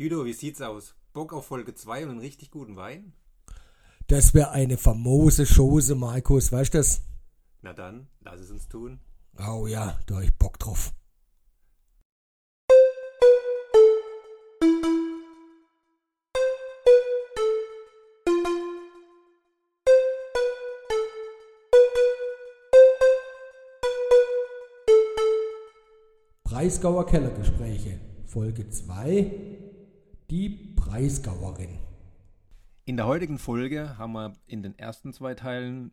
Dido, wie sieht's aus? Bock auf Folge 2 und einen richtig guten Wein? Das wäre eine famose Chose, Markus, weißt du das? Na dann, lass es uns tun. Oh ja, da hab ich Bock drauf. Breisgauer Kellergespräche, Folge 2, die Breisgauerin. In der heutigen Folge haben wir in den ersten zwei Teilen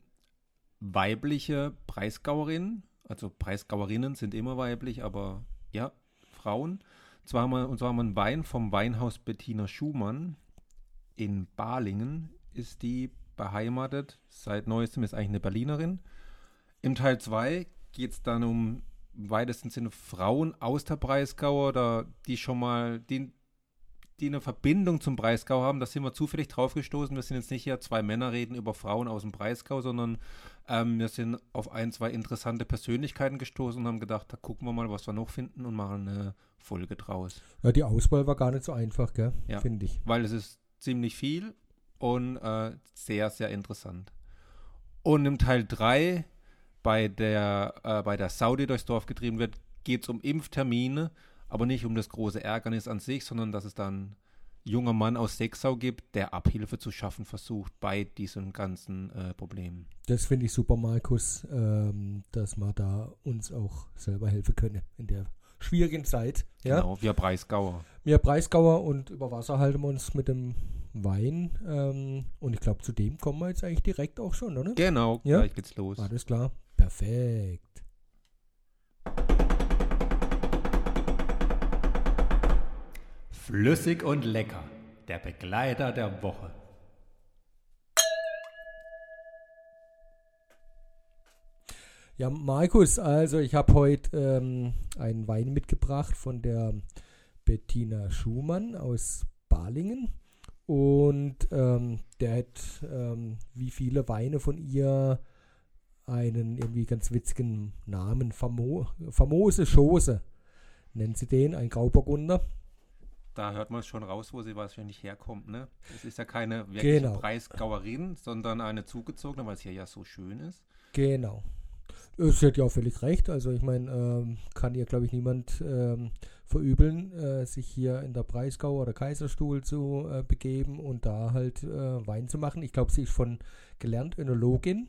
weibliche Breisgauerinnen. Also Breisgauerinnen sind immer weiblich, aber ja, Frauen. Zwar haben wir, und zwar haben wir einen Wein vom Weinhaus Bettina Schumann in Balingen. Ist die beheimatet. Seit neuestem ist eigentlich eine Berlinerin. Im Teil 2 geht es dann um im weitesten Sinne Frauen aus der Breisgau oder die schon mal, die, die eine Verbindung zum Breisgau haben. Da sind wir zufällig drauf gestoßen. Wir sind jetzt nicht hier zwei Männer reden über Frauen aus dem Breisgau, sondern ähm, wir sind auf ein, zwei interessante Persönlichkeiten gestoßen und haben gedacht, da gucken wir mal, was wir noch finden und machen eine Folge draus. Ja, die Auswahl war gar nicht so einfach, gell? Ja. Finde ich. Weil es ist ziemlich viel und äh, sehr, sehr interessant. Und im Teil 3 bei der, äh, bei der Saudi durchs Dorf getrieben wird, geht es um Impftermine, aber nicht um das große Ärgernis an sich, sondern dass es dann junger Mann aus Sechsau gibt, der Abhilfe zu schaffen versucht bei diesen ganzen äh, Problemen. Das finde ich super, Markus, ähm, dass wir da uns auch selber helfen können in der schwierigen Zeit. Ja? Genau, wir Breisgauer. Wir Breisgauer und über Wasser halten wir uns mit dem Wein. Ähm, und ich glaube, zu dem kommen wir jetzt eigentlich direkt auch schon, oder? Genau, Ja? gleich geht's los. Alles klar. Perfekt. Flüssig und lecker, der Begleiter der Woche. Ja, Markus, also ich habe heute ähm, einen Wein mitgebracht von der Bettina Schumann aus Balingen. Und ähm, der hat ähm, wie viele Weine von ihr einen irgendwie ganz witzigen Namen. Famo famose Chose nennt sie den, ein Grauburgunder. Da hört man schon raus, wo sie wahrscheinlich herkommt, ne? Es ist ja keine wirkliche Genau. Breisgauerin, sondern eine zugezogene, weil es hier ja so schön ist. Genau. Sie hat ja auch völlig recht. Also ich meine, ähm, kann ihr, glaube ich, niemand ähm, verübeln, äh, sich hier in der Breisgau oder Kaiserstuhl zu äh, begeben und da halt äh, Wein zu machen. Ich glaube, sie ist von gelernt Önologin.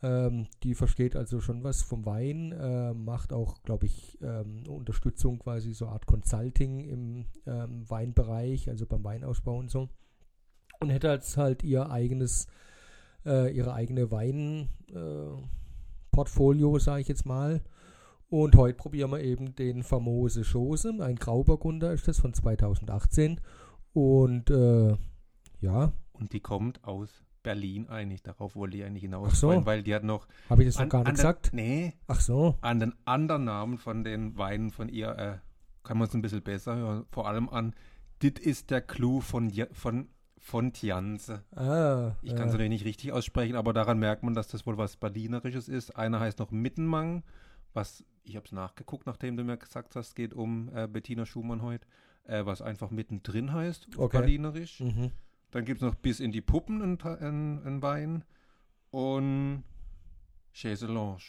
Ähm, die versteht also schon was vom Wein, äh, macht auch, glaube ich, ähm, Unterstützung quasi, so eine Art Consulting im ähm, Weinbereich, also beim Weinausbau und so. Und hätte jetzt halt ihr eigenes, äh, ihre eigene Wein, äh, sage ich jetzt mal. Und heute probieren wir eben den famose Chose, ein Grauburgunder ist das von 2018. Und äh, ja, Und die kommt aus Berlin eigentlich. Darauf wollte ich eigentlich hinaus, Ach so. wollen, weil die hat noch habe ich das noch an, gar an nicht den, gesagt? Nee, Ach so, an den anderen Namen von den Weinen von ihr äh, kann man es ein bisschen besser hören. Vor allem an Dit ist der Clou von, Ja- von, von Tianze. ah, Ich kann es äh, natürlich nicht richtig aussprechen, aber daran merkt man, dass das wohl was Berlinerisches ist. Einer heißt noch Mittenmang, was, ich habe es nachgeguckt, nachdem du mir gesagt hast, geht um äh, Bettina Schumann heute, äh, was einfach mittendrin heißt, Okay. Berlinerisch. mhm. Dann gibt es noch bis in die Puppen ein, Wein und Chaiselange.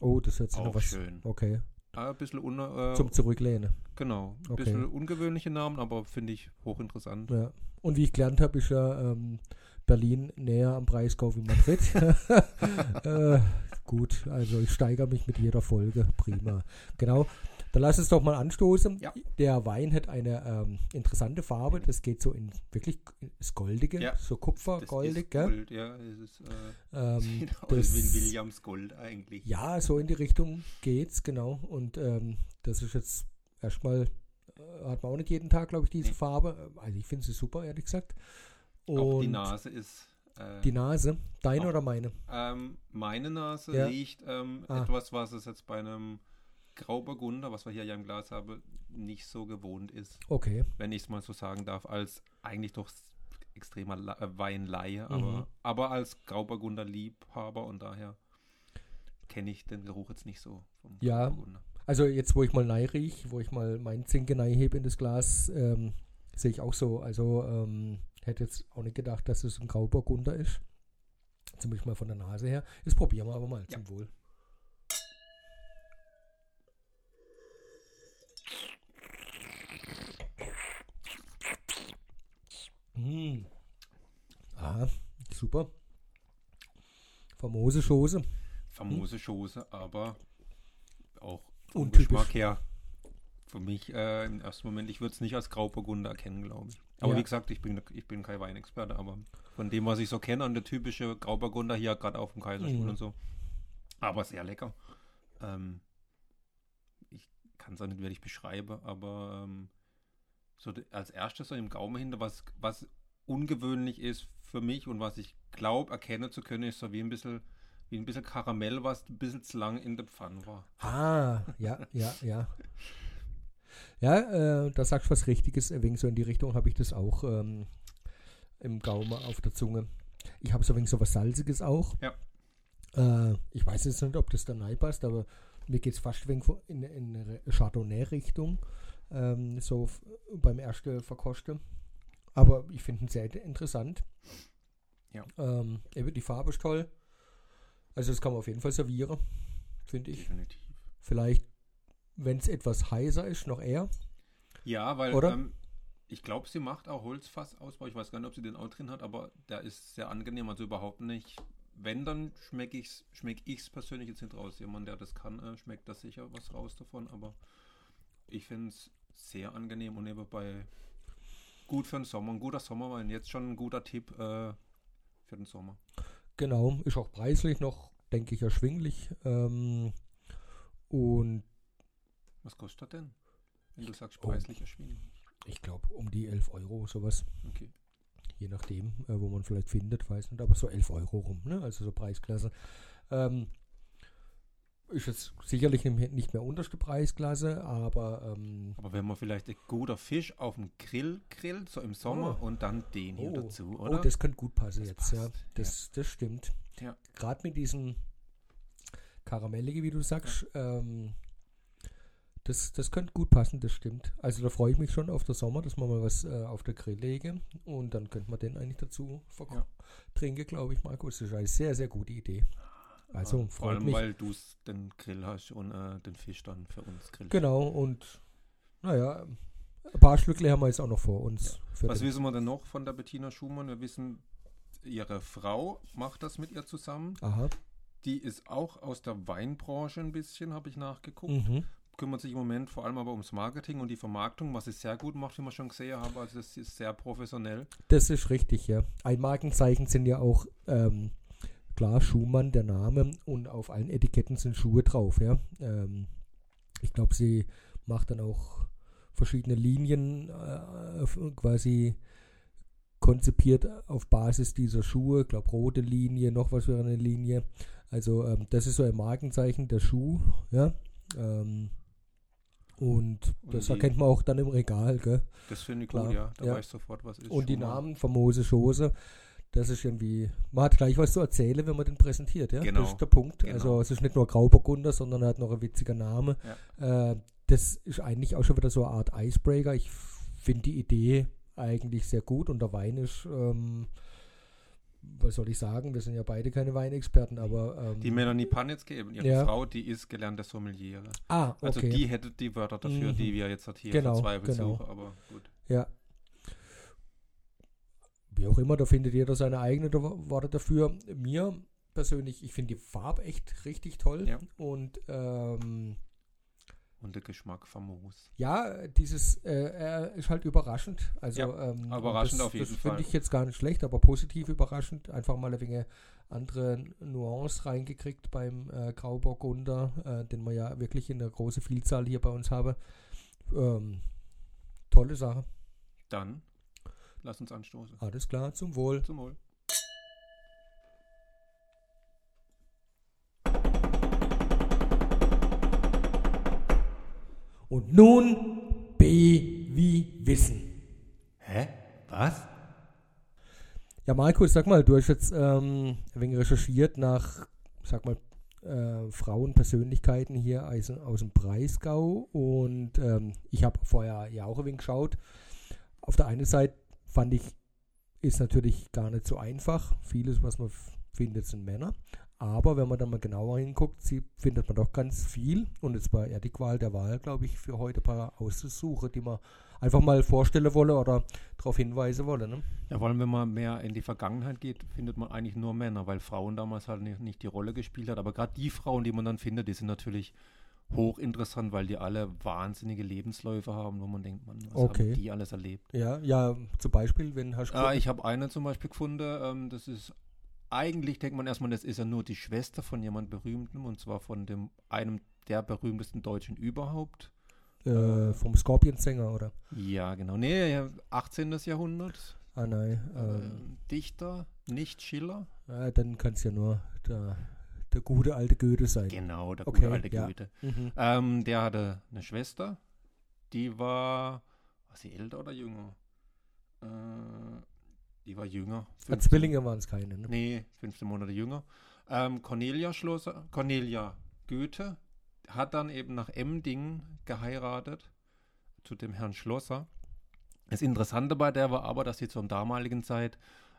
Oh, das hört sich noch Auch was. schön. Okay, Ah, ein bisschen, un, äh, zum Zurücklehnen. genau, ein Okay. bisschen ungewöhnliche Namen, aber finde ich hochinteressant. Ja. Und wie ich gelernt habe, ist ja ähm, Berlin näher am Breisgau wie Madrid. äh, gut, also ich steigere mich mit jeder Folge. Prima. Genau. Dann lass uns doch mal anstoßen. Ja. Der Wein hat eine ähm, interessante Farbe. Das geht so in wirklich ins Goldige, Ja. so Das Kupfergoldig, gell? Gold, ja, es ist, äh, Ähm, das- Williams Gold eigentlich. ja, so in die Richtung geht's, genau. Und ähm, das ist jetzt erstmal, äh, hat man auch nicht jeden Tag, glaube ich, diese Nee. Farbe. Also ich finde sie super, ehrlich gesagt. Und Auch die Nase ist. Äh, Die Nase, deine Auch- oder meine? ähm, meine Nase Ja. riecht ähm, Ah. etwas, was es jetzt bei einem Grauburgunder, was wir hier ja im Glas haben, nicht so gewohnt ist, Okay. wenn ich es mal so sagen darf, als eigentlich doch extremer La äh, Weinlaie, Mhm. aber, aber als Grauburgunder Liebhaber und daher kenne ich den Geruch jetzt nicht so vom Ja. Grauburgunder. Also jetzt, wo ich mal neu riech, wo ich mal meinen Zinke neu hebe in das Glas, ähm, sehe ich auch so. Also ähm, hätte jetzt auch nicht gedacht, dass es ein Grauburgunder ist. Zumindest mal von der Nase her. Das probieren wir aber mal Ja. zum Wohl. Mm. Ah, super. Famose Schoße. Famose Schoße, aber auch vom. Geschmack her. Für mich äh, im ersten Moment, ich würde es nicht als Grauburgunder erkennen, glaube ich. Aber Ja. wie gesagt, ich bin, ich bin kein Weinexperte, aber von dem, was ich so kenne, und der typische Grauburgunder hier gerade auf dem Kaiserstuhl Mhm. und so. Aber sehr lecker. Ähm, ich kann es auch nicht wirklich beschreiben, aber ähm, so als erstes so im Gaumen hinter, was, was ungewöhnlich ist für mich und was ich glaube erkennen zu können, ist so wie ein bisschen, wie ein bisschen Karamell, was ein bisschen zu lang in der Pfanne war. Ah, ja, ja, ja. Ja, äh, da sagst du was Richtiges. Ein wenig so in die Richtung habe ich das auch ähm, im Gaumen auf der Zunge. Ich habe so ein wenig so was Salziges auch. Ja. Äh, ich weiß jetzt nicht, ob das da passt, aber mir geht es fast ein wenig in eine Chardonnay-Richtung. Ähm, so beim ersten Verkosten. Aber ich finde ihn sehr interessant. Ja. Ähm, die Farbe ist toll. Also das kann man auf jeden Fall servieren, finde ich. Definitiv. Vielleicht, wenn es etwas heißer ist, noch eher. Ja, weil Oder? Ähm, ich glaube, sie macht auch Holzfassausbau. Ich weiß gar nicht, ob sie den auch drin hat, aber der ist sehr angenehm, also überhaupt nicht. Wenn, dann schmecke ich es schmeck ich's persönlich jetzt nicht raus. Jemand, der das kann, äh, schmeckt da sicher was raus davon, aber ich finde es sehr angenehm und nebenbei gut für den Sommer. Ein guter Sommerwein. Jetzt schon ein guter Tipp äh, für den Sommer. Genau, ist auch preislich noch, denke ich, erschwinglich. Ähm, und Was kostet denn? Wenn du sagst, Oh. preislich erschwinglich. ich glaube, um die 11 Euro, sowas. Okay. Je nachdem, äh, wo man vielleicht findet, weiß nicht, aber so 11 Euro rum, ne? also so Preisklasse. Ähm, ist jetzt sicherlich nicht mehr unterste Preisklasse, aber ähm, Aber wenn man vielleicht ein guter Fisch auf dem Grill grillt, so im Sommer, Oh. und dann den hier Oh. dazu, oh, oder? das könnte gut passen Das jetzt, ja. passt, Das, das stimmt. Ja. Gerade mit diesem Karamellige, wie du sagst, ähm, das, das könnte gut passen, das stimmt. Also da freue ich mich schon auf den Sommer, dass man mal was äh, auf der Grill lege und dann könnte man den eigentlich dazu Ja. trinken, glaube ich, Markus. Das ist eine sehr, sehr gute Idee. Also Ja, vor allem, mich. weil du den Grill hast und äh, den Fisch dann für uns grillst. Genau, und naja, ein paar Schlückle haben wir jetzt auch noch vor uns. Für Was wissen wir denn noch von der Bettina Schumann? Wir wissen, ihre Frau macht das mit ihr zusammen. Aha. Die ist auch aus der Weinbranche ein bisschen, habe ich nachgeguckt. Mhm. Kümmert sich im Moment vor allem aber ums Marketing und die Vermarktung, was sie sehr gut macht, wie wir schon gesehen haben. Also das ist sehr professionell. Das ist richtig, ja. Ein Markenzeichen sind ja auch, ähm, klar, Schumann, der Name, und auf allen Etiketten sind Schuhe drauf, ja. Ähm, ich glaube, sie macht dann auch verschiedene Linien äh, quasi konzipiert auf Basis dieser Schuhe. Ich glaube, rote Linie, noch was für eine Linie. Also, ähm, das ist so ein Markenzeichen, der Schuh, ja. Ähm, und Und das die- erkennt man auch dann im Regal, gell? Das finde ich Klar, gut, ja. Da ja. weiß ich sofort, was ist. Und die Schumann. Namen, famose Schoße, das ist irgendwie, man hat gleich was zu erzählen, wenn man den präsentiert, ja? Genau, Das ist der Punkt. genau. Also es ist nicht nur Grauburgunder, sondern er hat noch ein witziger Name. Äh, das ist eigentlich auch schon wieder so eine Art Icebreaker. Ich finde die Idee eigentlich sehr gut und der Wein ist, ähm, was soll ich sagen, wir sind ja beide keine Weinexperten, aber ähm, Die Melanie Panitz eben, ihre Ja. Frau, die ist gelernte Sommeliere. Ah, okay. Also die hätte die Wörter dafür, Mhm. die wir jetzt halt hier Genau, verzweifelt genau. suchen, aber gut. Ja. Wie auch immer, da findet jeder seine eigenen da- Worte dafür. Mir persönlich, ich finde die Farbe echt richtig toll. Ja. Und ähm, Und der Geschmack famos. ja, dieses äh, ist halt überraschend. Also Ja, ähm, überraschend das, auf jeden das Fall. finde ich jetzt gar nicht schlecht, aber positiv überraschend. Einfach mal ein wenig andere Nuance reingekriegt beim äh, Grauburgunder, äh, den wir ja wirklich in der großen Vielzahl hier bei uns haben. Ähm, tolle Sache. Dann lass uns anstoßen. Alles klar, zum Wohl. Zum Wohl. Und nun B wie Wissen. Hä? Was? Ja, Markus, sag mal, du hast jetzt ähm, ein wenig recherchiert nach, sag mal, äh, Frauenpersönlichkeiten hier aus, aus dem Breisgau und ähm, ich habe vorher ja auch ein wenig geschaut. auf der einen Seite fand ich, ist natürlich gar nicht so einfach. Vieles, was man findet, sind Männer. Aber wenn man dann mal genauer hinguckt, sie, findet man doch ganz viel. Und es war eher die Qual der Wahl, glaube ich, für heute ein paar auszusuchen, die man einfach mal vorstellen wolle oder darauf hinweisen wolle. Ne? Ja, vor allem, wenn man mehr in die Vergangenheit geht, findet man eigentlich nur Männer, weil Frauen damals halt nicht, nicht die Rolle gespielt hat. Aber gerade die Frauen, die man dann findet, die sind natürlich hochinteressant, weil die alle wahnsinnige Lebensläufe haben, wo man denkt, man, was Okay. haben die alles erlebt? Ja, ja, zum Beispiel, wenn hast du Ah, ich habe eine zum Beispiel gefunden, ähm, das ist, eigentlich denkt man erstmal, das ist ja nur die Schwester von jemand Berühmtem, und zwar von dem einem der berühmtesten Deutschen überhaupt. äh, vom Scorpion-Sänger, oder? Ja, genau. Nee, ja, 18. Jahrhundert. Ah, nein. Ähm, Ähm, Dichter, nicht Schiller. ja, dann kann es ja nur der, der gute alte Goethe sein. Genau, der Okay, gute alte ja. Goethe. Mhm. Ähm, der hatte eine Schwester, die war, war sie älter oder jünger? Äh, die war jünger. Ah, 15 Zwillinge waren es keine. Ne? Nee, 15 Monate jünger. Ähm, Cornelia Schlosser, Cornelia Goethe hat dann eben nach Emding geheiratet zu dem Herrn Schlosser. Das Interessante bei der war aber, dass sie zur damaligen Zeit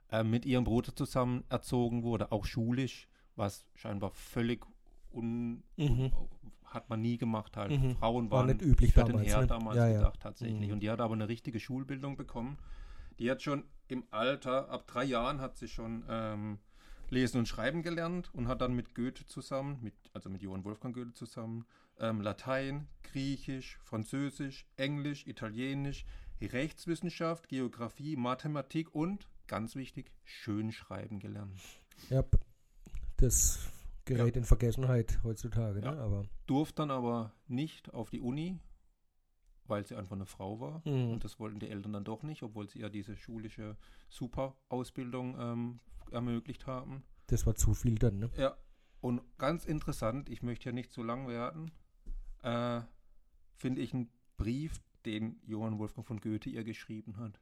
äh, mit ihrem Bruder zusammen erzogen wurde, auch schulisch, was scheinbar völlig un Mhm. hat man nie gemacht halt. Mhm. Frauen War waren nicht üblich für damals, den Herr ne? damals Ja, ja. gedacht tatsächlich. Mhm. Und die hat aber eine richtige Schulbildung bekommen. Die hat schon im Alter, ab drei Jahren hat sie schon ähm, Lesen und Schreiben gelernt und hat dann mit Goethe zusammen, mit, also mit Johann Wolfgang Goethe zusammen, ähm, Latein, Griechisch, Französisch, Englisch, Italienisch, Rechtswissenschaft, Geografie, Mathematik und, ganz wichtig, Schönschreiben gelernt. Ja, das gerät in Vergessenheit heutzutage. Ja. Ne? Aber Durfte dann aber nicht auf die Uni, weil sie einfach eine Frau war. Mhm. Und das wollten die Eltern dann doch nicht, obwohl sie ja diese schulische Super-Ausbildung ähm, ermöglicht haben. das war zu viel dann. Ne? Ja, und ganz interessant, ich möchte ja nicht zu lang werden, äh, finde ich einen Brief, den Johann Wolfgang von Goethe ihr geschrieben hat.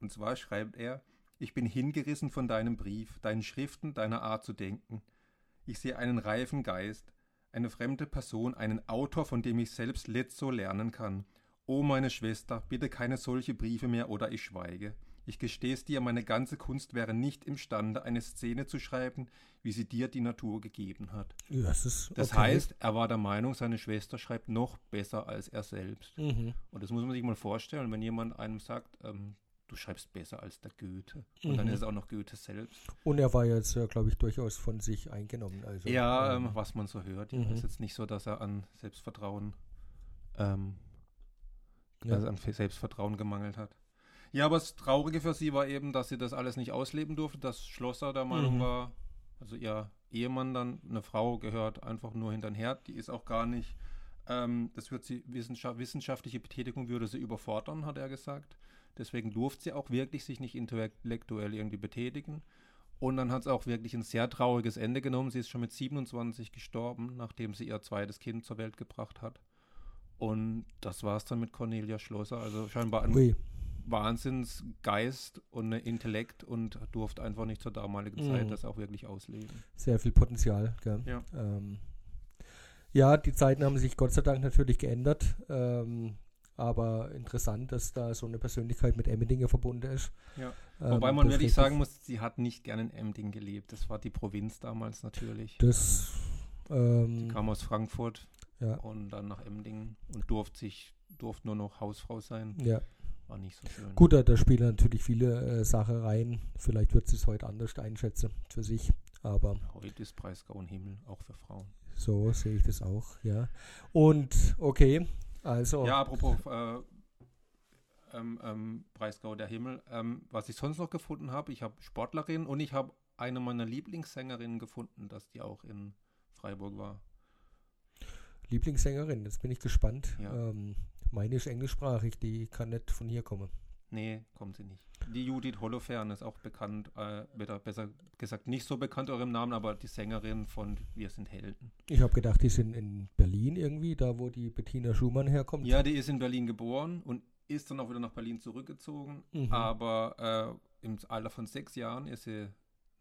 Und zwar schreibt er, ich bin hingerissen von deinem Brief, deinen Schriften, deiner Art zu denken. Ich sehe einen reifen Geist, eine fremde Person, einen Autor, von dem ich selbst letzo lernen kann. O meine Schwester, bitte keine solche Briefe mehr oder ich schweige. Ich gestehe es dir, meine ganze Kunst wäre nicht imstande, eine Szene zu schreiben, wie sie dir die Natur gegeben hat. Das ist Das okay. heißt, er war der Meinung, seine Schwester schreibt noch besser als er selbst. Mhm. Und das muss man sich mal vorstellen, wenn jemand einem sagt, ähm, du schreibst besser als der Goethe. Und dann Mhm. ist es auch noch Goethe selbst. Und er war jetzt, ja, glaube ich, durchaus von sich eingenommen. Also, Ja, ähm, ähm, was man so hört. Ja, Mhm. ist jetzt nicht so, dass er an Selbstvertrauen, ähm, ja. also an Selbstvertrauen gemangelt hat. Ja, aber das Traurige für sie war eben, dass sie das alles nicht ausleben durfte, dass Schlosser der Meinung Mhm. war, also ihr Ehemann dann, eine Frau gehört einfach nur hinter den Herd, die ist auch gar nicht, ähm, das wird sie, Wissenschaft, wissenschaftliche Betätigung würde sie überfordern, hat er gesagt. Deswegen durfte sie auch wirklich sich nicht intellektuell irgendwie betätigen. Und dann hat es auch wirklich ein sehr trauriges Ende genommen. Sie ist schon mit 27 gestorben, nachdem sie ihr zweites Kind zur Welt gebracht hat. Und das war es dann mit Cornelia Schlosser. Also scheinbar ein Ui. Wahnsinnsgeist und ein Intellekt und durfte einfach nicht zur damaligen Mhm. Zeit das auch wirklich ausleben. Sehr viel Potenzial. Gell? Ja. Ähm, ja, die Zeiten haben sich Gott sei Dank natürlich geändert. Ähm, aber interessant, dass da so eine Persönlichkeit mit Emmendingen verbunden ist. Ja. Ähm, Wobei man wirklich sagen muss, sie hat nicht gerne in Emding gelebt. Das war die Provinz damals natürlich. Das, ähm, kam aus Frankfurt ja, und dann nach Emding und durfte sich durfte nur noch Hausfrau sein. ja. War nicht so schön. Gut, da, da spielen natürlich viele äh, Sachen rein. Vielleicht wird sie es heute anders einschätzen für sich. Aber Heute ist Breisgau ein Himmel, auch für Frauen. so sehe ich das auch, ja. Und okay, also Ja, apropos äh, ähm, ähm, Breisgau der Himmel. Ähm, was ich sonst noch gefunden habe, ich habe Sportlerinnen und ich habe eine meiner Lieblingssängerinnen gefunden, dass die auch in Freiburg war. Lieblingssängerin, jetzt bin ich gespannt. Ja. Ähm, meine ist englischsprachig, die kann nicht von hier kommen. Nee, kommt sie nicht. Die Judith Holofernes ist auch bekannt, äh, besser gesagt nicht so bekannt eurem Namen, aber die Sängerin von Wir sind Helden. Ich habe gedacht, die sind in Berlin irgendwie, da wo die Bettina Schumann herkommt. Ja, die ist in Berlin geboren und ist dann auch wieder nach Berlin zurückgezogen. Mhm. Aber äh, im Alter von sechs Jahren ist sie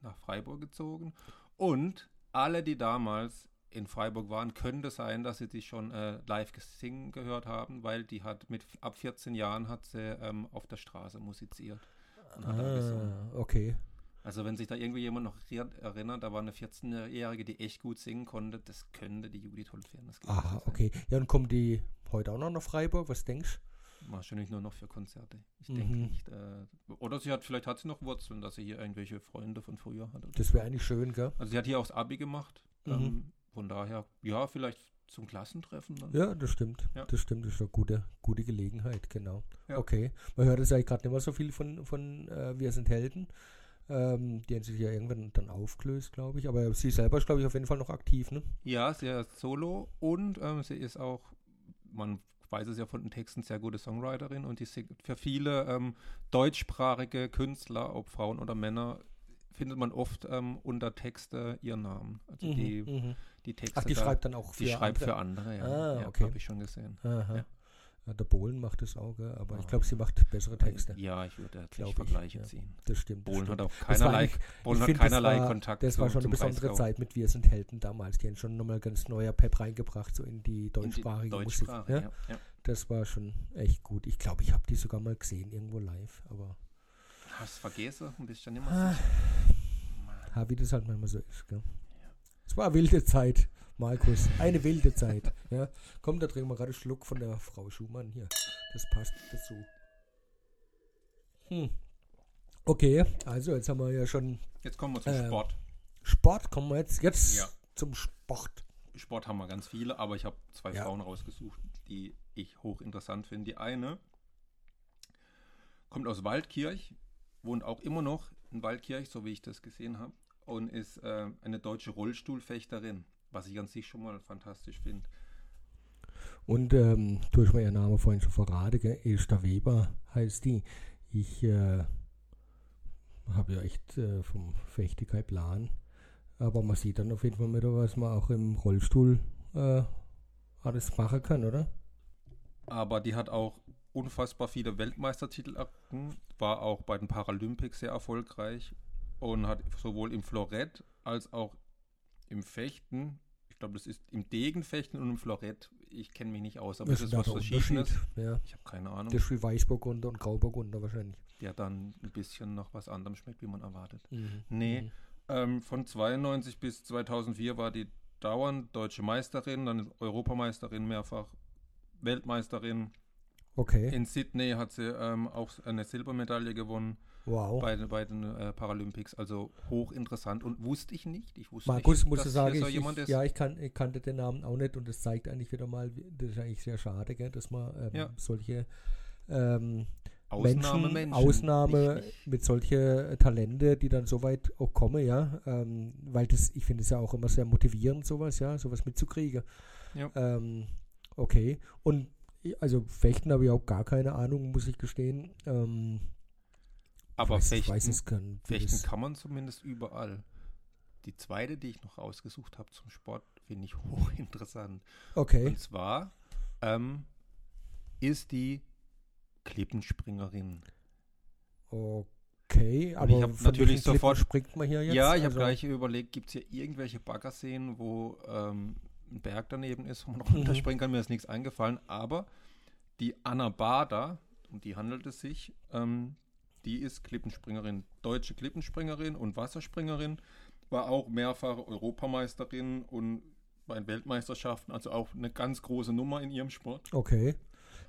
nach Freiburg gezogen. Und alle, die damals in Freiburg waren, könnte sein, dass sie die schon äh, live singen gehört haben, weil die hat mit ab 14 Jahren hat sie ähm, auf der Straße musiziert. und hat da gesungen. Ah, okay. Also wenn sich da irgendwie jemand noch ri- erinnert, da war eine 14-Jährige, die echt gut singen konnte, das könnte die Judith gewesen Aha, sein. okay. Ja, und kommen die heute auch noch nach Freiburg? Was denkst Wahrscheinlich nur noch für Konzerte. Ich Mhm. denke nicht. Äh, oder sie hat, vielleicht hat sie noch Wurzeln, dass sie hier irgendwelche Freunde von früher hat. du? Das wäre eigentlich schön, gell? Also sie hat hier auch das Abi gemacht. Mhm. Ähm, von daher, ja, vielleicht zum Klassentreffen. Dann. Ja, das stimmt. Ja. Das stimmt. Das ist eine gute, gute Gelegenheit, genau. Ja. Okay. Man hört es eigentlich gerade nicht mehr so viel von, von äh, Wir sind Helden. Ähm, die haben sich ja irgendwann dann aufgelöst, glaube ich. Aber sie selber ist, glaube ich, auf jeden Fall noch aktiv, ne? Ja, sie ist solo und ähm, sie ist auch, man weiß es ja von den Texten, sehr gute Songwriterin und die singt für viele ähm, deutschsprachige Künstler, ob Frauen oder Männer, findet man oft ähm, unter Texte ihren Namen. Also Mhm, die, mhm. die Texte. Ach, die da, schreibt dann auch für die schreibt andere. für andere, ja. Ah, ja okay. Habe ich schon gesehen. Aha. Ja. Ja, der Bohlen macht das auch, gell? aber ich Ah. glaube, sie macht bessere Texte. Ja, ich würde jetzt Glaub nicht ich, Vergleiche ja. ziehen. Das stimmt. das Bohlen hat auch keinerlei, Bohlen ich hat keinerlei das war, Kontakt Das war schon eine besondere Breisgau. Zeit mit Wir sind Helden damals. Die haben schon nochmal ganz neuer Pep reingebracht, so in die In die deutschsprachige Musik. Deutschsprache, Ja? ja. Ja. Das war schon echt gut. Ich glaube, ich habe die sogar mal gesehen, irgendwo live. Aber Hast vergessen? Ein bisschen immer Ah. sicher. Ha, wie das halt manchmal so ist. Gell? Es war eine wilde Zeit, Markus. Eine wilde Zeit. Ja? Komm, da trinken wir gerade einen Schluck von der Frau Schumann hier. Das passt dazu. Hm. Okay, also jetzt haben wir ja schon Jetzt kommen wir zum Ähm, Sport. Sport. Kommen wir jetzt, jetzt Ja. zum Sport. Sport haben wir ganz viele, aber ich habe zwei Ja. Frauen rausgesucht, die ich hochinteressant finde. Die eine kommt aus Waldkirch, wohnt auch immer noch in Waldkirch, so wie ich das gesehen habe, und ist äh, eine deutsche Rollstuhlfechterin, was ich an sich schon mal fantastisch finde. Und ähm, du hast mir ihren Namen vorhin schon verraten, gell? Esther Weber heißt die. Ich äh, habe ja echt äh, vom Fechte kein Plan. Aber man sieht dann auf jeden Fall wieder, was man auch im Rollstuhl äh, alles machen kann, oder? Aber die hat auch unfassbar viele Weltmeistertitel war auch bei den Paralympics sehr erfolgreich und hat sowohl im Florett als auch im Fechten, ich glaube, das ist im Degenfechten und im Florett, ich kenne mich nicht aus, aber das ist da was Verschiedenes. Ja, Ich habe keine Ahnung, das ist wie Weißburgunder und Grauburgunder wahrscheinlich. der dann ein bisschen noch was anderem schmeckt, wie man erwartet. Mhm. Nee. Mhm. Ähm, von 92 bis 2004 war die dauernd deutsche Meisterin, dann Europameisterin mehrfach, Weltmeisterin. Okay, In Sydney hat sie ähm, auch eine Silbermedaille gewonnen wow. bei, bei den äh, Paralympics. Also hochinteressant und wusste ich nicht. Ich wusste Markus, nicht, muss dass ich sagen, hier so ich, jemand ich, ist. ja, ich, kann, ich kannte den Namen auch nicht und das zeigt eigentlich wieder mal, das ist eigentlich sehr schade, gell, dass man ähm, Ja. solche ähm, Ausnahme Menschen, Menschen. Ausnahme Nicht- mit solche Talente, die dann so weit auch kommen, ja, ähm, weil das, ich finde es ja auch immer sehr motivierend, sowas, ja, sowas mitzukriegen. Ja. Ähm, okay, und ich- also Fechten habe ich auch gar keine Ahnung, muss ich gestehen. Ähm, Aber ich weiß, Fechten, ich kann, Fechten kann man zumindest überall. Die zweite, die ich noch ausgesucht habe zum Sport, finde ich hochinteressant. Okay, Und zwar ähm, ist die Klippenspringerin. okay, aber ich hab von natürlich sofort- springt man hier jetzt. ja, ich habe Also- gleich überlegt, gibt es hier irgendwelche Baggerseen, wo ähm, ein Berg daneben ist, wo man noch runterspringen kann? Mir ist nichts eingefallen. Aber die Anna Bader, um die handelt es sich, ähm, die ist Klippenspringerin, deutsche Klippenspringerin und Wasserspringerin, war auch mehrfache Europameisterin und bei den Weltmeisterschaften, also auch eine ganz große Nummer in ihrem Sport. Okay.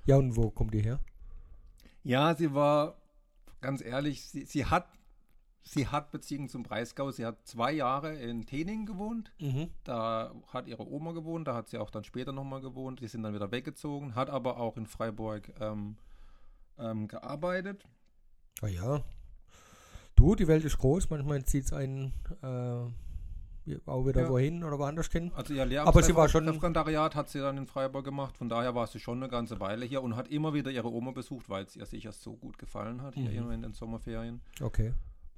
Ja, und wo kommt die her? Ja, sie war, ganz ehrlich, sie, sie hat sie hat Beziehungen zum Breisgau. Sie hat zwei Jahre in Tening gewohnt. Mhm. Da hat ihre Oma gewohnt, da hat sie auch dann später nochmal gewohnt. Die sind dann wieder weggezogen, hat aber auch in Freiburg ähm, ähm, gearbeitet. Ah ja. Du, die Welt ist groß, manchmal zieht es einen äh, auch wieder Ja. wohin oder woanders hin. Also ihr Aber sie war schon- Referendariat hat sie dann in Freiburg gemacht. Von daher war sie schon eine ganze Weile hier und hat immer wieder ihre Oma besucht, weil es ihr sicher so gut gefallen hat hier Mhm. in den Sommerferien. Okay.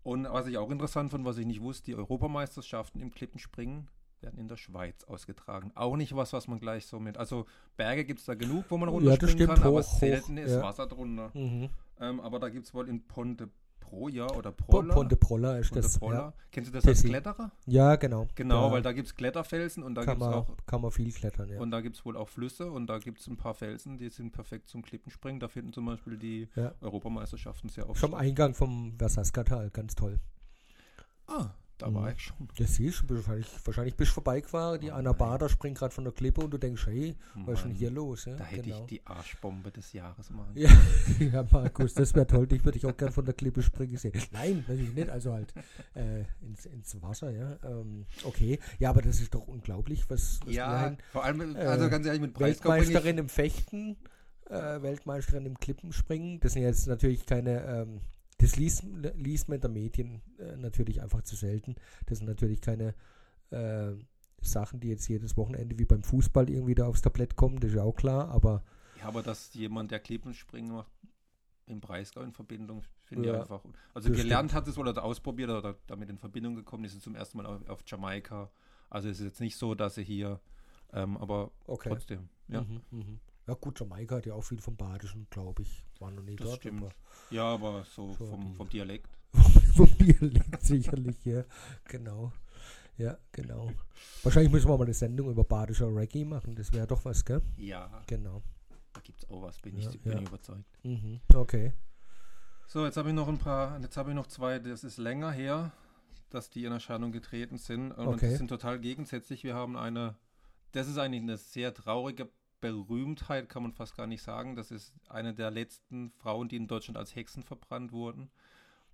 Und was ich auch interessant fand, was ich nicht wusste, die Europameisterschaften im Klippenspringen werden in der Schweiz ausgetragen. Auch nicht was, was man gleich so mit. Also Berge gibt es da genug, wo man Ja, runterspringen stimmt, kann, aber hoch, hoch, selten ist ja. Wasser drunter. Mhm. Ähm, aber da gibt es wohl in Ponte Proja oder Prolla. Ponte Prolla ist Ponte das. Prolla. Kennst du das Tessin. als Kletterer? Ja. ja, genau. Genau, da weil da gibt es Kletterfelsen und da kann, gibt es man, auch kann man viel klettern, ja. und da gibt es wohl auch Flüsse und da gibt es ein paar Felsen, die sind perfekt zum Klippenspringen. Da finden zum Beispiel die Ja. Europameisterschaften sehr oft Schon am statt. Eingang vom Versaska-Tal, ganz toll. Ah, da Mhm. war ich schon. Das siehst du, wahrscheinlich, wahrscheinlich bist du vorbeigefahren, die Oh Anna. Bader springt gerade von der Klippe und du denkst, hey, was ist denn Mann, hier los? Ja, Da hätte genau. ich die Arschbombe des Jahres machen. Ja, ja, Markus, das wäre toll. Dich würde ich auch gern von der Klippe springen sehen. Nein, natürlich nicht. Also halt äh, ins, ins Wasser, ja. Ähm, okay. Ja, aber das ist doch unglaublich, was, was wir Ja, haben. vor allem, also Äh, ganz ehrlich, mit ich, Weltmeisterin im Fechten, äh, Weltmeisterin im Klippenspringen. Das sind jetzt natürlich keine, ähm, das liest, liest man in der Medien äh, natürlich einfach zu selten. Das sind natürlich keine äh, Sachen, die jetzt jedes Wochenende wie beim Fußball irgendwie da aufs Tablett kommen, das ist ja auch klar, aber ja, aber dass jemand, der Klippenspringen macht, im Breisgau in Verbindung, finde Ja, ich einfach. Also gelernt hat es oder ausprobiert oder damit in Verbindung gekommen, sind zum ersten Mal auf, auf Jamaika. Also es ist jetzt nicht so, dass sie hier, ähm, aber okay. trotzdem, ja. Mhm, mhm. Ja gut, Jamaika hat ja auch viel vom Badischen, glaube ich. War noch nie Das dort. stimmt. aber Ja, aber so vom, die- vom Dialekt. Vom Dialekt sicherlich, ja. Genau. Ja, genau. Wahrscheinlich müssen wir mal eine Sendung über badischer Reggae machen. Das wäre doch was, gell? Ja, Genau. da gibt es auch was, bin, Ja, ich, bin ja. ich überzeugt. Mhm. Okay. So, jetzt habe ich noch ein paar, jetzt habe ich noch zwei, das ist länger her, dass die in Erscheinung getreten sind. Und Okay. die sind total gegensätzlich. Wir haben eine, das ist eigentlich eine sehr traurige Berühmtheit, kann man fast gar nicht sagen. Das ist eine der letzten Frauen, die in Deutschland als Hexen verbrannt wurden.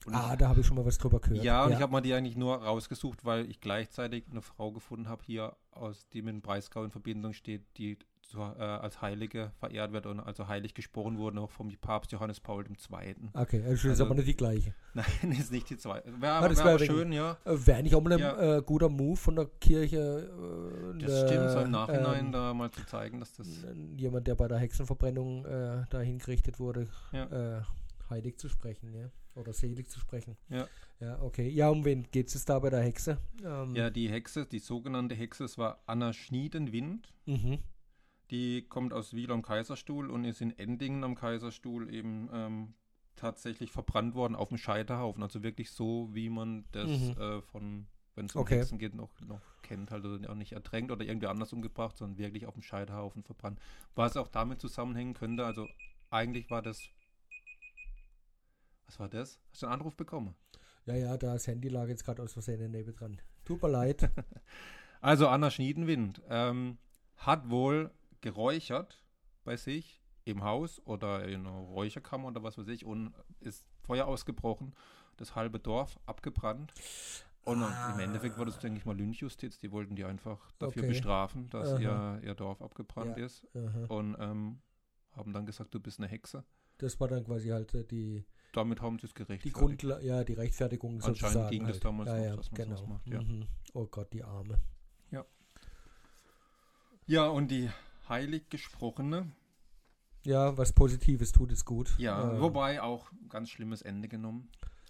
Und Ah, da habe ich schon mal was drüber gehört. ja, und ich habe mal die eigentlich nur rausgesucht, weil ich gleichzeitig eine Frau gefunden habe hier, aus die mit dem Breisgau in Verbindung steht, die äh, als Heilige verehrt wird und also heilig gesprochen wurde, auch vom Papst Johannes Paul II. Okay, das ist Also- aber nicht die gleiche. Nein, ist nicht die zweite. Wäre aber, das wär wär aber schön, ja. Äh, Wäre nicht auch mal ein Ja. äh, guter Move von der Kirche. Äh, Das stimmt, so im Nachhinein ähm, da mal zu zeigen, dass das. jemand, der bei der Hexenverbrennung äh, dahin gerichtet wurde, Ja. äh, heilig zu sprechen, ja. Oder selig zu sprechen. Ja. Ja, okay. Ja, um wen geht es da bei der Hexe? Ähm, Ja, die Hexe, die sogenannte Hexe, es war Anna Schniedenwind. Mhm. Die kommt aus Wiel am Kaiserstuhl und ist in Endingen am Kaiserstuhl eben ähm, tatsächlich verbrannt worden auf dem Scheiterhaufen. Also wirklich so, wie man das Mhm. äh, von, wenn es um Okay. Hexen geht, noch, noch kennt. Also auch nicht ertränkt oder irgendwie anders umgebracht, sondern wirklich auf dem Scheiterhaufen verbrannt. Was auch damit zusammenhängen könnte, also eigentlich war das. Was war das? Hast du einen Anruf bekommen? Ja, ja, das Handy lag jetzt gerade aus Versehen neben dran. Tut mir leid. Also Anna Schniedenwind ähm, hat wohl geräuchert bei sich im Haus oder in einer Räucherkammer oder was weiß ich und ist Feuer ausgebrochen, das halbe Dorf abgebrannt. Und Ah. im Endeffekt war das, denke ich mal, Lynchjustiz. Die wollten die einfach dafür Okay. bestrafen, dass Aha. ihr, ihr Dorf abgebrannt Ja. ist. Aha. Und ähm, haben dann gesagt, du bist eine Hexe. Das war dann quasi halt äh, die, Damit haben sie es die gerechtfertigt. Grundla ja, die Rechtfertigung Anscheinend sozusagen. ging das halt. damals ja, noch, ja, dass man genau. sowas macht, ja. Mhm. Oh Gott, die Arme. Ja, und die heilig gesprochene, Ja, was Positives tut es gut. Ja, Ähm, wobei auch ein ganz schlimmes Ende genommen.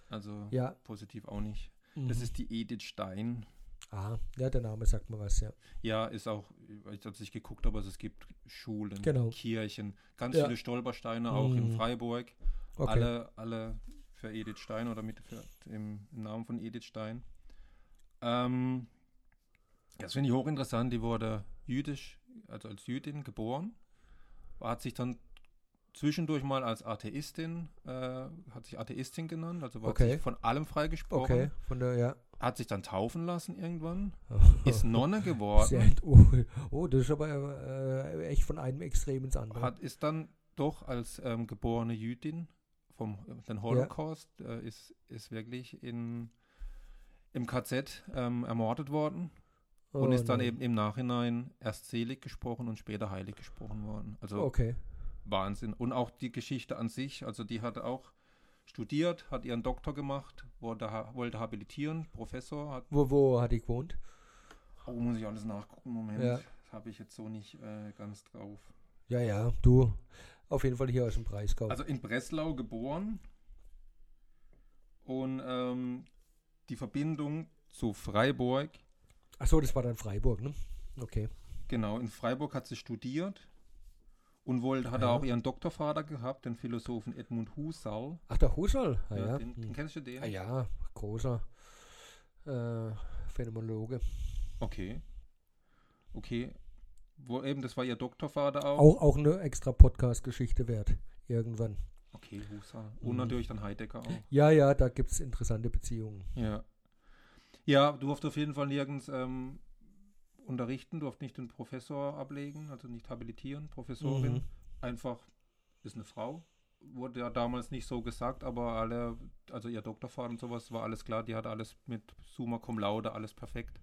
Also Ja. positiv auch nicht. Das mhm. ist die Edith Stein. Ah, ja, der Name sagt mir was, ja. Ja, ist auch, ich als ich geguckt habe, also es gibt Schulen, Genau. Kirchen, ganz Ja. viele Stolpersteine auch in Mhm. Freiburg. Okay. Alle, alle für Edith Stein oder mit für, im, im Namen von Edith Stein. Ähm, das finde ich hochinteressant. Die wurde jüdisch, also als Jüdin geboren, hat sich dann zwischendurch mal als Atheistin, äh, hat sich Atheistin genannt, also war Okay. sich von allem freigesprochen, Okay, von der, ja. hat sich dann taufen lassen irgendwann, ist Nonne geworden, oh, oh, das ist aber äh, echt von einem Extrem ins andere. hat, ist dann doch als ähm, geborene Jüdin vom den Holocaust, äh, ist, ist wirklich in, im KZ ähm, ermordet worden und Oh, ist dann nein. eben im Nachhinein erst selig gesprochen und später heilig gesprochen worden. Also Okay. Wahnsinn. Und auch die Geschichte an sich, also die hat auch studiert, hat ihren Doktor gemacht, ha- wollte habilitieren, Professor, hat, Wo, wo hat die gewohnt? oh, muss ich alles nachgucken, Moment, Ja. das habe ich jetzt so nicht äh, ganz drauf. Ja, ja, du. Auf jeden Fall hier aus dem Breisgau. Also in Breslau geboren und ähm, die Verbindung zu Freiburg, Achso, das war dann Freiburg, ne? Okay. genau, in Freiburg hat sie studiert Und wohl hat Ja. er auch ihren Doktorvater gehabt, den Philosophen Edmund Husserl. Ach, der Husserl. Ah, Ja, ja. den, den Hm. kennst du den? Ah, ja, großer äh, Phänomenologe. Okay. Okay. Wo eben, das war ihr Doktorvater auch. Auch, auch eine extra Podcast-Geschichte wert. Irgendwann. Okay, Husserl. Und Mhm. natürlich dann Heidegger auch. Ja, ja, da gibt es interessante Beziehungen. Ja. Ja, du durfte auf jeden Fall nirgends ähm, unterrichten, durfte nicht den Professor ablegen, also nicht habilitieren, Professorin. Mhm. Einfach ist eine Frau. Wurde ja damals nicht so gesagt, aber alle, also ihr Doktorvater und sowas war alles klar, die hat alles mit Summa Cum Laude, alles perfekt.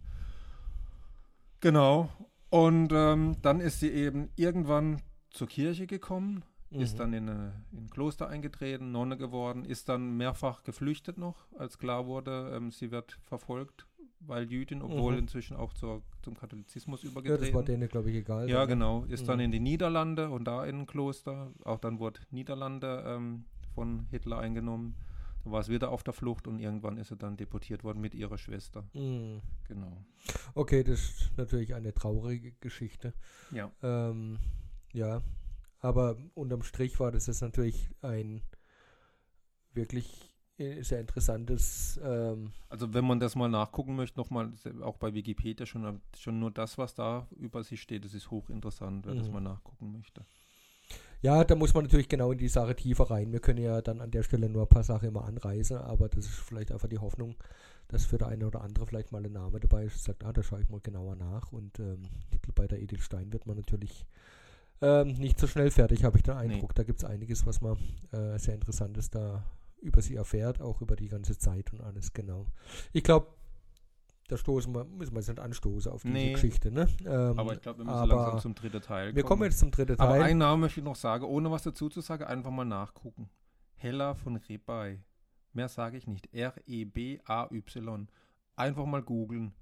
Genau. Und ähm, dann ist sie eben irgendwann zur Kirche gekommen, ist Mhm. dann in, eine, in ein Kloster eingetreten, Nonne geworden, ist dann mehrfach geflüchtet noch, als klar wurde, ähm, sie wird verfolgt, weil Jüdin, obwohl Mhm. inzwischen auch zur, zum Katholizismus Ja, das übergetreten. war denen, glaube ich, egal. Ja, dann, genau. Ist dann Mhm. in die Niederlande und da in ein Kloster. Auch dann wurde Niederlande ähm, von Hitler eingenommen. Da war es wieder auf der Flucht und irgendwann ist sie dann deportiert worden mit ihrer Schwester. Mhm. Genau. Okay, das ist natürlich eine traurige Geschichte. Ja. Ähm, ja, aber unterm Strich war das jetzt natürlich ein wirklich äh, sehr interessantes. Ähm, Also wenn man das mal nachgucken möchte, nochmal, auch bei Wikipedia schon, schon nur das, was da über sie steht, das ist hochinteressant, wer das Mhm. mal nachgucken möchte. ja, da muss man natürlich genau in die Sache tiefer rein. Wir können ja dann an der Stelle nur ein paar Sachen immer anreißen, aber das ist vielleicht einfach die Hoffnung, dass für der eine oder andere vielleicht mal ein Name dabei ist, sagt, ah, da schaue ich mal genauer nach. Und ähm, bei der Edith Stein wird man natürlich ähm, nicht so schnell fertig, habe ich den Eindruck. Da gibt es einiges, was man äh, sehr Interessantes da über sie erfährt, auch über die ganze Zeit und alles, genau. Ich glaube, da stoßen wir, müssen wir jetzt nicht anstoßen auf diese Nee. Geschichte, ne? Ähm, Aber ich glaube, wir müssen aber langsam zum dritten Teil wir kommen jetzt zum dritten Aber Teil. einen Namen möchte ich noch sagen, ohne was dazu zu sagen, einfach mal nachgucken. Hella von Rebay. Mehr sage ich nicht. R-E-B-A-Y. Einfach mal googeln.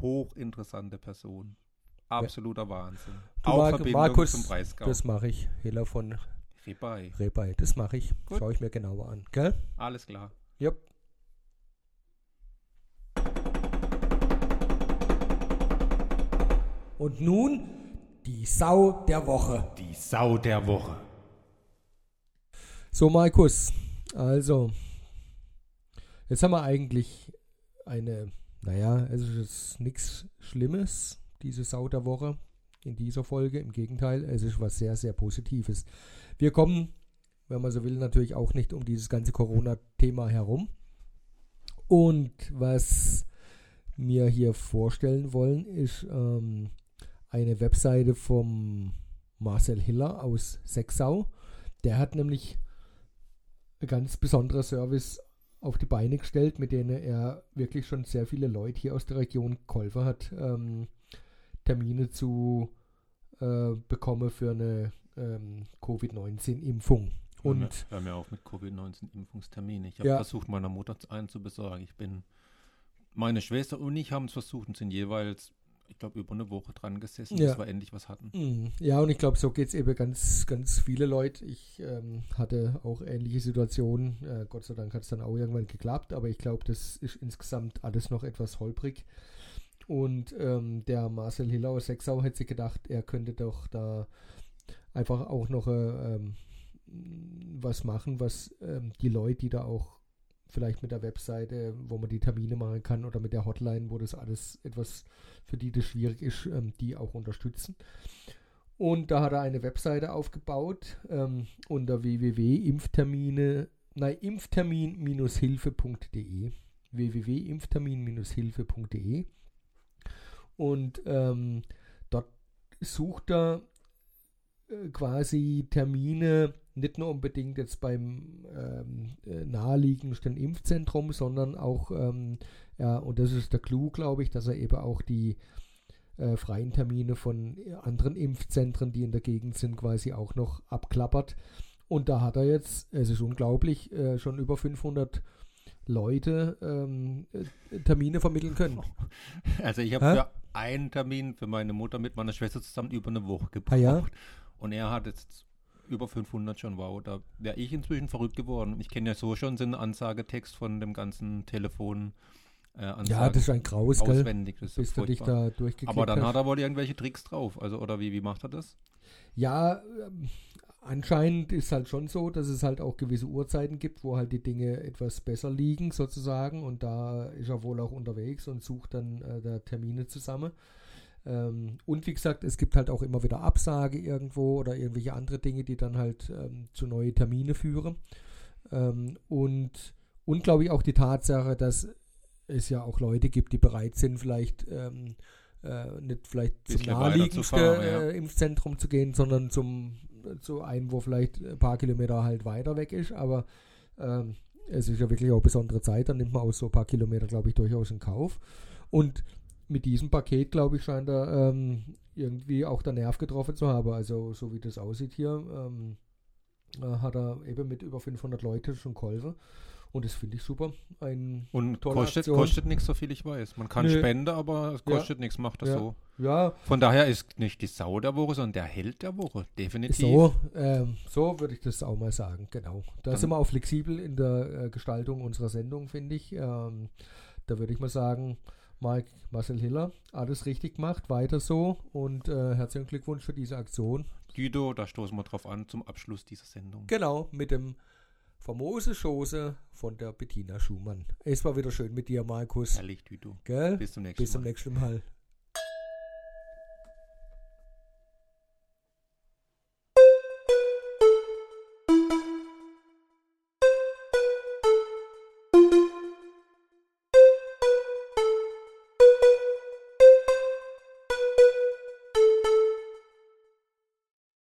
Hochinteressante Person. Absoluter Wahnsinn. Du, Auch Marc- Verbindung Markus, zum Breisgau. Das mache ich. Hela von Rebay. Rebay. Das mache ich. Gut. Schaue ich mir genauer an. Gell? Alles klar. Yep. Und nun die Sau der Woche. Die Sau der Woche. So, Markus. Also, jetzt haben wir eigentlich eine, naja, es ist nichts Schlimmes, diese Sau der Woche in dieser Folge. Im Gegenteil, es ist was sehr, sehr Positives. Wir kommen, wenn man so will, natürlich auch nicht um dieses ganze Corona-Thema herum. Und was wir hier vorstellen wollen, ist ähm, eine Webseite vom Marcel Hiller aus Sechsau. Der hat nämlich ein ganz besonderer Service auf die Beine gestellt, mit denen er wirklich schon sehr viele Leute hier aus der Region geholfen hat, ähm, Termine zu äh, bekommen für eine ähm, Covid-19-Impfung. Hör mir, Und hör mir auf mit Covid-19-Impfungstermine. Ich habe Ja. versucht, meiner Mutter einen zu besorgen. Ich bin, meine Schwester und ich haben es versucht und sind jeweils, ich glaube, über eine Woche dran gesessen, Ja. bis wir endlich was hatten. Mm, Ja, und ich glaube, so geht es eben ganz, ganz viele Leute. Ich ähm, hatte auch ähnliche Situationen. Äh, Gott sei Dank hat es dann auch irgendwann geklappt, aber ich glaube, das ist insgesamt alles noch etwas holprig. Und ähm, der Marcel aus Sechsau hätte sich gedacht, er könnte doch da einfach auch noch äh, ähm, was machen, was ähm, die Leute, die da auch vielleicht mit der Webseite, wo man die Termine machen kann oder mit der Hotline, wo das alles etwas für die das schwierig ist, ähm, die auch unterstützen. Und da hat er eine Webseite aufgebaut ähm, unter www.impftermine, nein, impftermin-hilfe.de www.impftermin-hilfe.de und ähm, dort sucht er äh, quasi Termine nicht nur unbedingt jetzt beim ähm, äh, naheliegendsten Impfzentrum, sondern auch, ähm, ja, und das ist der Clou, glaube ich, dass er eben auch die äh, freien Termine von anderen Impfzentren, die in der Gegend sind, quasi auch noch abklappert. Und da hat er jetzt, es ist unglaublich, äh, schon über 500 Leute ähm, äh, Termine vermitteln können. Also ich habe einen Termin für meine Mutter mit meiner Schwester zusammen über eine Woche gebraucht. Ah ja? Und er hat jetzt über 500 schon, wow, da wäre ich inzwischen verrückt geworden. Ich kenne ja so schon so einen Ansagetext von dem ganzen Telefon äh, Ja, das ist ein Graus, auswendig. Das ist Bis du dich furchtbar. da Aber dann hast. hat er wohl irgendwelche Tricks drauf. Also, oder wie, wie macht er das? Ja, anscheinend ist halt schon so, dass es halt auch gewisse Uhrzeiten gibt, wo halt die Dinge etwas besser liegen sozusagen und da ist er wohl auch unterwegs und sucht dann äh, da Termine zusammen. Ähm, und wie gesagt, es gibt halt auch immer wieder Absage irgendwo oder irgendwelche andere Dinge, die dann halt ähm, zu neue Termine führen. Ähm, und, und glaube ich auch die Tatsache, dass es ja auch Leute gibt, die bereit sind, vielleicht ähm, äh, nicht vielleicht zum naheliegendsten ja. äh, Impfzentrum zu gehen, sondern zum zu einem, wo vielleicht ein paar Kilometer halt weiter weg ist, aber ähm, es ist ja wirklich auch besondere Zeit, dann nimmt man auch so ein paar Kilometer, glaube ich, durchaus in Kauf. Und mit diesem Paket, glaube ich, scheint er ähm, irgendwie auch der Nerv getroffen zu haben. Also so wie das aussieht hier, ähm, äh, hat er eben mit über 500 Leuten schon geholfen. Und das finde ich super. Ein, Und kostet, Aktion. kostet nichts, so viel ich weiß. Man kann Nö. spenden, aber es Ja. kostet nichts, macht das Ja. so. ja, Von daher ist nicht die Sau der Woche, sondern der Held der Woche. Definitiv. So, ähm, so würde ich das auch mal sagen, genau. Da Dann- sind wir auch flexibel in der äh, Gestaltung unserer Sendung, finde ich. Ähm, da würde ich mal sagen, Mike, Marcel Hiller, alles richtig gemacht, weiter so und äh, herzlichen Glückwunsch für diese Aktion. Guido, da stoßen wir drauf an zum Abschluss dieser Sendung. Genau, mit dem famose Chose von der Bettina Schumann. Es war wieder schön mit dir, Markus. Herrlich, Guido. Gell? Bis zum nächsten Bis zum Mal. nächsten Mal.